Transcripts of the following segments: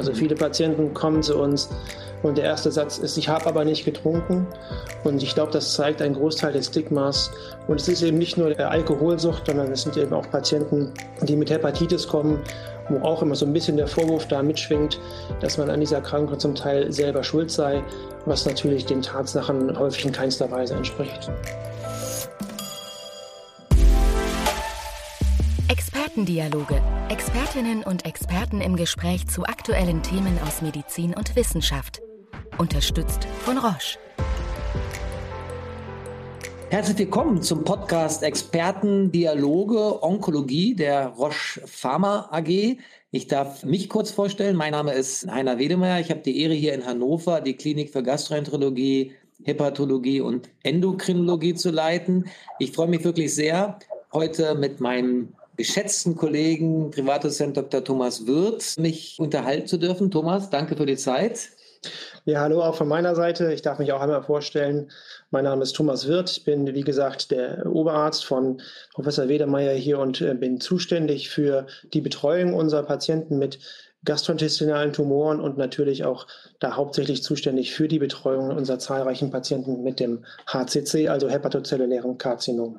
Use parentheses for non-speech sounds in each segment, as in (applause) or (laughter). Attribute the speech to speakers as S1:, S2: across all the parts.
S1: Also viele Patienten kommen zu uns und der erste Satz ist, ich habe aber nicht getrunken. Und ich glaube, das zeigt einen Großteil des Stigmas. Und es ist eben nicht nur Alkoholsucht, sondern es sind eben auch Patienten, die mit Hepatitis kommen, wo auch immer so ein bisschen der Vorwurf da mitschwingt, dass man an dieser Krankheit zum Teil selber schuld sei, was natürlich den Tatsachen häufig in keinster Weise entspricht.
S2: Expertendialoge. Expertinnen und Experten im Gespräch zu aktuellen Themen aus Medizin und Wissenschaft. Unterstützt von Roche.
S3: Herzlich willkommen zum Podcast Expertendialoge Onkologie der Roche Pharma AG. Ich darf mich kurz vorstellen. Mein Name ist Heiner Wedemeyer. Ich habe die Ehre, hier in Hannover die Klinik für Gastroenterologie, Hepatologie und Endokrinologie zu leiten. Ich freue mich wirklich sehr, heute mit meinem geschätzten Kollegen, Privatdozent Dr. Thomas Wirth, mich unterhalten zu dürfen. Thomas, danke für die Zeit.
S1: Ja, hallo auch von meiner Seite. Ich darf mich auch einmal vorstellen. Mein Name ist Thomas Wirth. Ich bin, wie gesagt, der Oberarzt von Professor Wedermeier hier und äh, bin zuständig für die Betreuung unserer Patienten mit gastrointestinalen Tumoren und natürlich auch da hauptsächlich zuständig für die Betreuung unserer zahlreichen Patienten mit dem HCC, also hepatozellulären Karzinom.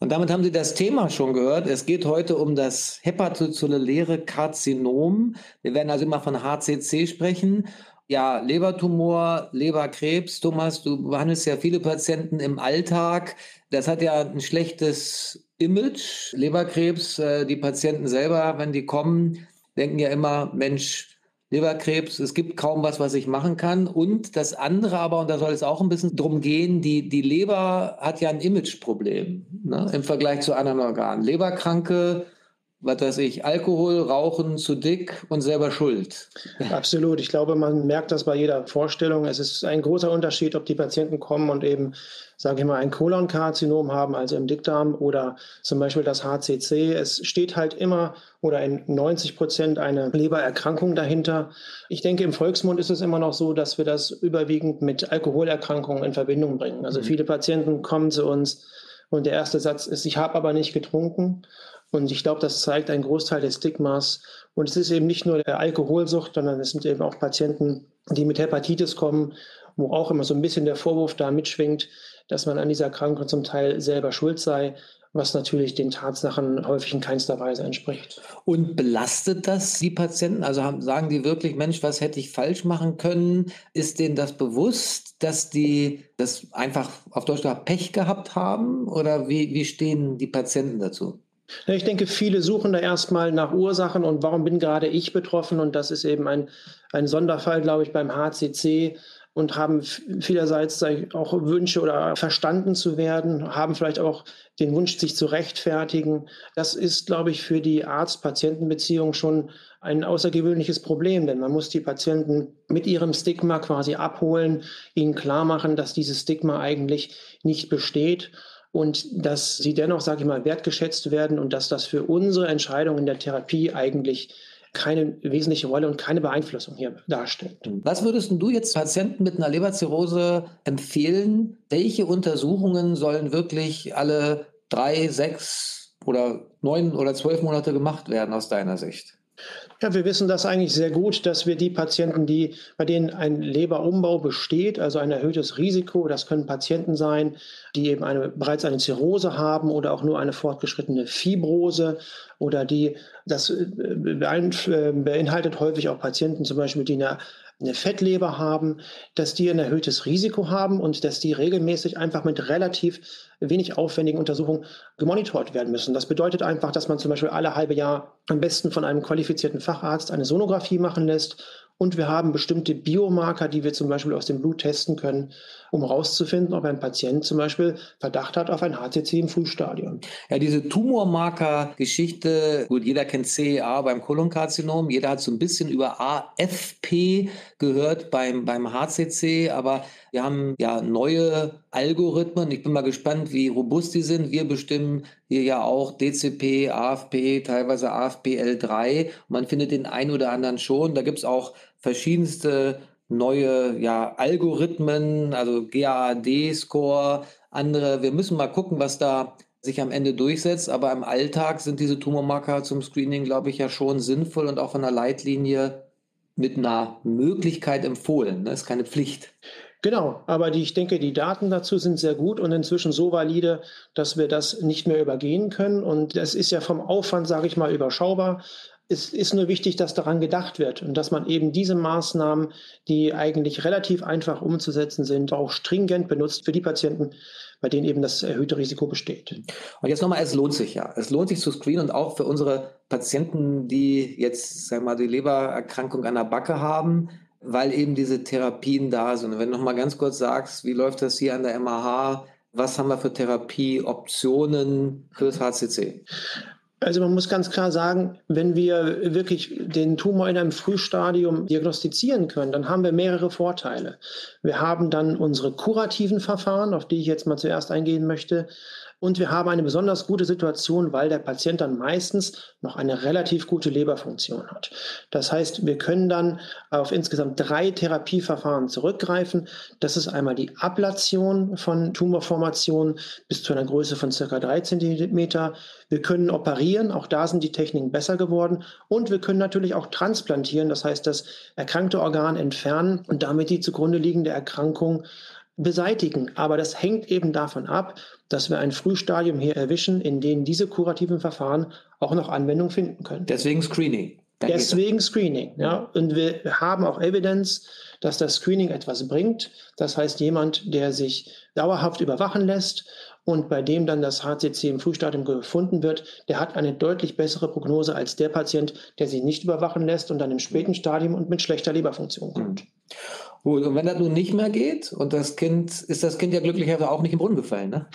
S3: Und damit haben Sie das Thema schon gehört. Es geht heute um das hepatozelluläre Karzinom. Wir werden also immer von HCC sprechen. Ja, Lebertumor, Leberkrebs. Thomas, du behandelst ja viele Patienten im Alltag. Das hat ja ein schlechtes Image. Leberkrebs, äh, die Patienten selber, wenn die kommen, denken ja immer, Mensch, Leberkrebs, es gibt kaum was, was ich machen kann. Und das andere aber, und da soll es auch ein bisschen drum gehen, die, die Leber hat ja ein Imageproblem ne, im Vergleich zu anderen Organen. Leberkranke was weiß ich, Alkohol, Rauchen, zu dick und selber schuld. (laughs)
S1: Absolut. Ich glaube, man merkt das bei jeder Vorstellung. Es ist ein großer Unterschied, ob die Patienten kommen und eben, sage ich mal, ein Kolonkarzinom haben, also im Dickdarm oder zum Beispiel das HCC. Es steht halt immer oder in 90 Prozent eine Lebererkrankung dahinter. Ich denke, im Volksmund ist es immer noch so, dass wir das überwiegend mit Alkoholerkrankungen in Verbindung bringen. Also mhm. viele Patienten kommen zu uns und der erste Satz ist, ich habe aber nicht getrunken. Und ich glaube, das zeigt einen Großteil des Stigmas. Und es ist eben nicht nur der Alkoholsucht, sondern es sind eben auch Patienten, die mit Hepatitis kommen, wo auch immer so ein bisschen der Vorwurf da mitschwingt, dass man an dieser Krankheit zum Teil selber schuld sei, was natürlich den Tatsachen häufig in keinster Weise entspricht.
S3: Und belastet das die Patienten? Also haben, sagen die wirklich, Mensch, was hätte ich falsch machen können? Ist denen das bewusst, dass die das einfach auf Deutsch gesagt Pech gehabt haben? Oder wie, wie stehen die Patienten dazu?
S1: Ich denke, viele suchen da erstmal nach Ursachen und warum bin gerade ich betroffen? Und das ist eben ein, ein Sonderfall, glaube ich, beim HCC und haben vielerseits auch Wünsche oder verstanden zu werden, haben vielleicht auch den Wunsch, sich zu rechtfertigen. Das ist, glaube ich, für die Arzt-Patienten-Beziehung schon ein außergewöhnliches Problem, denn man muss die Patienten mit ihrem Stigma quasi abholen, ihnen klar machen, dass dieses Stigma eigentlich nicht besteht und dass sie dennoch, sage ich mal, wertgeschätzt werden und dass das für unsere Entscheidung in der Therapie eigentlich keine wesentliche Rolle und keine Beeinflussung hier darstellt.
S3: Was würdest du jetzt Patienten mit einer Leberzirrhose empfehlen? Welche Untersuchungen sollen wirklich alle drei, sechs oder neun oder zwölf Monate gemacht werden aus deiner Sicht?
S1: Ja, wir wissen das eigentlich sehr gut, dass wir die Patienten, die, bei denen ein Leberumbau besteht, also ein erhöhtes Risiko, das können Patienten sein, die eben eine, bereits eine Zirrhose haben oder auch nur eine fortgeschrittene Fibrose oder die, das äh, beinhaltet häufig auch Patienten zum Beispiel, die eine eine Fettleber haben, dass die ein erhöhtes Risiko haben und dass die regelmäßig einfach mit relativ wenig aufwendigen Untersuchungen gemonitort werden müssen. Das bedeutet einfach, dass man zum Beispiel alle halbe Jahr am besten von einem qualifizierten Facharzt eine Sonographie machen lässt und wir haben bestimmte Biomarker, die wir zum Beispiel aus dem Blut testen können, um herauszufinden, ob ein Patient zum Beispiel Verdacht hat auf ein HCC im Frühstadium.
S3: Ja, diese Tumormarker-Geschichte, gut, jeder kennt CA beim Kolonkarzinom, jeder hat so ein bisschen über AFP gehört beim, beim HCC, aber wir haben ja neue Algorithmen. Ich bin mal gespannt, wie robust die sind. Wir bestimmen hier ja auch DCP, AFP, teilweise AFPL3. Man findet den einen oder anderen schon. Da gibt es auch verschiedenste neue ja, Algorithmen, also GAAD-Score, andere. Wir müssen mal gucken, was da sich am Ende durchsetzt. Aber im Alltag sind diese Tumormarker zum Screening, glaube ich, ja schon sinnvoll und auch von der Leitlinie mit einer Möglichkeit empfohlen. Das ne? ist keine Pflicht.
S1: Genau, aber die, ich denke, die Daten dazu sind sehr gut und inzwischen so valide, dass wir das nicht mehr übergehen können. Und das ist ja vom Aufwand, sage ich mal, überschaubar. Es ist nur wichtig, dass daran gedacht wird und dass man eben diese Maßnahmen, die eigentlich relativ einfach umzusetzen sind, auch stringent benutzt für die Patienten, bei denen eben das erhöhte Risiko besteht.
S3: Und jetzt nochmal, es lohnt sich ja. Es lohnt sich zu screenen und auch für unsere Patienten, die jetzt, sagen wir mal, die Lebererkrankung an der Backe haben weil eben diese Therapien da sind. Und wenn du noch mal ganz kurz sagst, wie läuft das hier an der MAH? Was haben wir für Therapieoptionen für das HCC?
S1: Also man muss ganz klar sagen, wenn wir wirklich den Tumor in einem Frühstadium diagnostizieren können, dann haben wir mehrere Vorteile. Wir haben dann unsere kurativen Verfahren, auf die ich jetzt mal zuerst eingehen möchte. Und wir haben eine besonders gute Situation, weil der Patient dann meistens noch eine relativ gute Leberfunktion hat. Das heißt, wir können dann auf insgesamt drei Therapieverfahren zurückgreifen. Das ist einmal die Ablation von Tumorformationen bis zu einer Größe von circa drei Zentimeter. Wir können operieren, auch da sind die Techniken besser geworden. Und wir können natürlich auch transplantieren, das heißt, das erkrankte Organ entfernen und damit die zugrunde liegende Erkrankung beseitigen. Aber das hängt eben davon ab, dass wir ein Frühstadium hier erwischen, in dem diese kurativen Verfahren auch noch Anwendung finden können.
S3: Deswegen Screening.
S1: Da Deswegen Screening. Ja. Und wir haben auch Evidenz, dass das Screening etwas bringt. Das heißt, jemand, der sich dauerhaft überwachen lässt und bei dem dann das HCC im Frühstadium gefunden wird, der hat eine deutlich bessere Prognose als der Patient, der sich nicht überwachen lässt und dann im späten Stadium und mit schlechter Leberfunktion kommt.
S3: Gut, und wenn das nun nicht mehr geht und das Kind, ist das Kind ja glücklicherweise auch nicht im Brunnen gefallen, ne?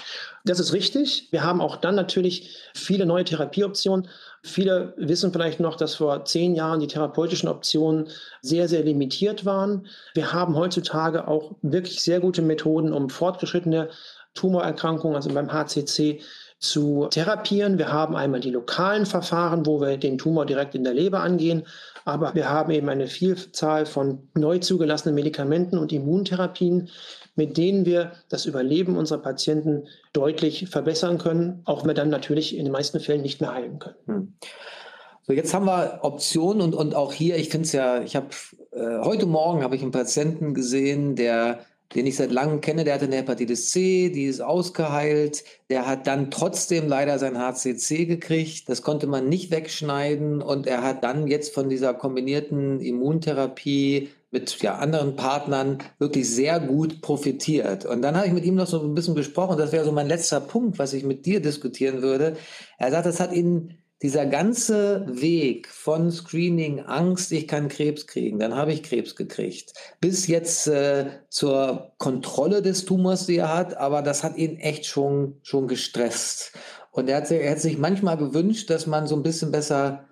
S1: Das ist richtig. Wir haben auch dann natürlich viele neue Therapieoptionen. Viele wissen vielleicht noch, dass vor zehn Jahren die therapeutischen Optionen sehr, sehr limitiert waren. Wir haben heutzutage auch wirklich sehr gute Methoden, um fortgeschrittene Tumorerkrankungen, also beim HCC, zu therapieren. Wir haben einmal die lokalen Verfahren, wo wir den Tumor direkt in der Leber angehen, aber wir haben eben eine Vielzahl von neu zugelassenen Medikamenten und Immuntherapien, mit denen wir das Überleben unserer Patienten deutlich verbessern können, auch wenn wir dann natürlich in den meisten Fällen nicht mehr heilen können. Hm.
S3: So, jetzt haben wir Optionen und, und auch hier, ich finde es ja, ich habe äh, heute Morgen habe ich einen Patienten gesehen, der den ich seit langem kenne, der hatte eine Hepatitis C, die ist ausgeheilt. Der hat dann trotzdem leider sein HCC gekriegt. Das konnte man nicht wegschneiden. Und er hat dann jetzt von dieser kombinierten Immuntherapie mit ja, anderen Partnern wirklich sehr gut profitiert. Und dann habe ich mit ihm noch so ein bisschen gesprochen. Das wäre so mein letzter Punkt, was ich mit dir diskutieren würde. Er sagt, das hat ihn dieser ganze Weg von Screening, Angst, ich kann Krebs kriegen, dann habe ich Krebs gekriegt, bis jetzt äh, zur Kontrolle des Tumors, die er hat, aber das hat ihn echt schon, schon gestresst. Und er hat, er hat sich manchmal gewünscht, dass man so ein bisschen besser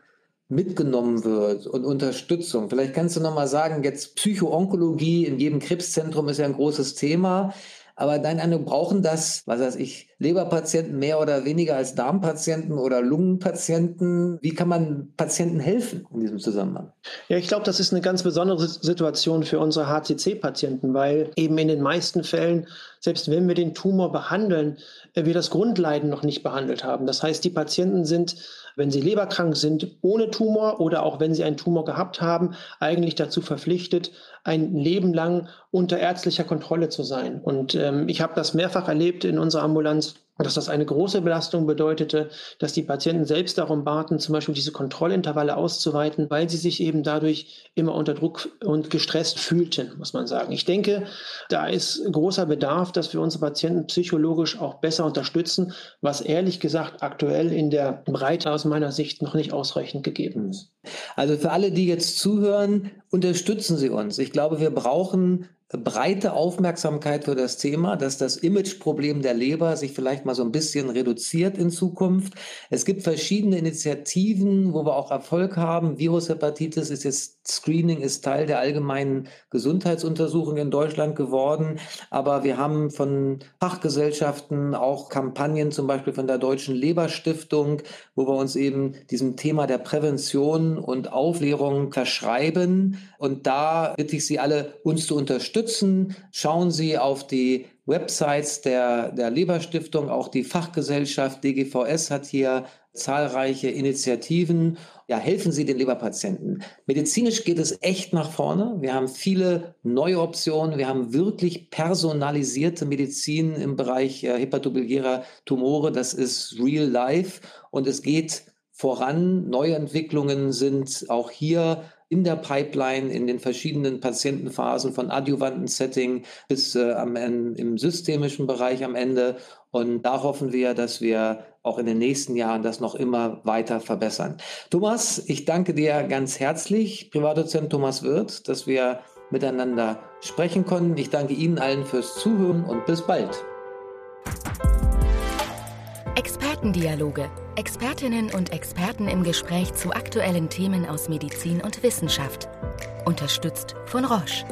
S3: mitgenommen wird und Unterstützung. Vielleicht kannst du noch mal sagen, jetzt Psychoonkologie in jedem Krebszentrum ist ja ein großes Thema. Aber dein Eindruck, brauchen das, was weiß ich, Leberpatienten mehr oder weniger als Darmpatienten oder Lungenpatienten? Wie kann man Patienten helfen in diesem Zusammenhang?
S1: Ja, ich glaube, das ist eine ganz besondere Situation für unsere HCC-Patienten, weil eben in den meisten Fällen, selbst wenn wir den Tumor behandeln, wir das Grundleiden noch nicht behandelt haben. Das heißt, die Patienten sind wenn sie leberkrank sind ohne Tumor oder auch wenn sie einen Tumor gehabt haben, eigentlich dazu verpflichtet, ein Leben lang unter ärztlicher Kontrolle zu sein. Und ähm, ich habe das mehrfach erlebt in unserer Ambulanz, dass das eine große Belastung bedeutete, dass die Patienten selbst darum baten, zum Beispiel diese Kontrollintervalle auszuweiten, weil sie sich eben dadurch immer unter Druck und gestresst fühlten, muss man sagen. Ich denke, da ist großer Bedarf, dass wir unsere Patienten psychologisch auch besser unterstützen, was ehrlich gesagt aktuell in der Breite aus meiner Sicht noch nicht ausreichend gegeben ist.
S3: Also für alle, die jetzt zuhören, unterstützen Sie uns. Ich glaube, wir brauchen breite Aufmerksamkeit für das Thema, dass das Imageproblem der Leber sich vielleicht mal so ein bisschen reduziert in Zukunft. Es gibt verschiedene Initiativen, wo wir auch Erfolg haben. Virushepatitis ist jetzt Screening ist Teil der allgemeinen Gesundheitsuntersuchung in Deutschland geworden. Aber wir haben von Fachgesellschaften auch Kampagnen, zum Beispiel von der Deutschen Leberstiftung, wo wir uns eben diesem Thema der Prävention und Aufklärung verschreiben. Und da bitte ich Sie alle, uns zu unterstützen. Schauen Sie auf die Websites der, der Leberstiftung, auch die Fachgesellschaft DGVS hat hier zahlreiche Initiativen. Ja, helfen Sie den Leberpatienten. Medizinisch geht es echt nach vorne. Wir haben viele neue Optionen. Wir haben wirklich personalisierte Medizin im Bereich äh, hepatobiliärer Tumore. Das ist real life und es geht voran. Neue Entwicklungen sind auch hier in der Pipeline, in den verschiedenen Patientenphasen von adjuvanten Setting bis äh, am im systemischen Bereich am Ende. Und da hoffen wir, dass wir auch in den nächsten Jahren das noch immer weiter verbessern. Thomas, ich danke dir ganz herzlich, Privatdozent Thomas Wirth, dass wir miteinander sprechen konnten. Ich danke Ihnen allen fürs Zuhören und bis bald.
S2: Expertendialoge. Expertinnen und Experten im Gespräch zu aktuellen Themen aus Medizin und Wissenschaft. Unterstützt von Roche.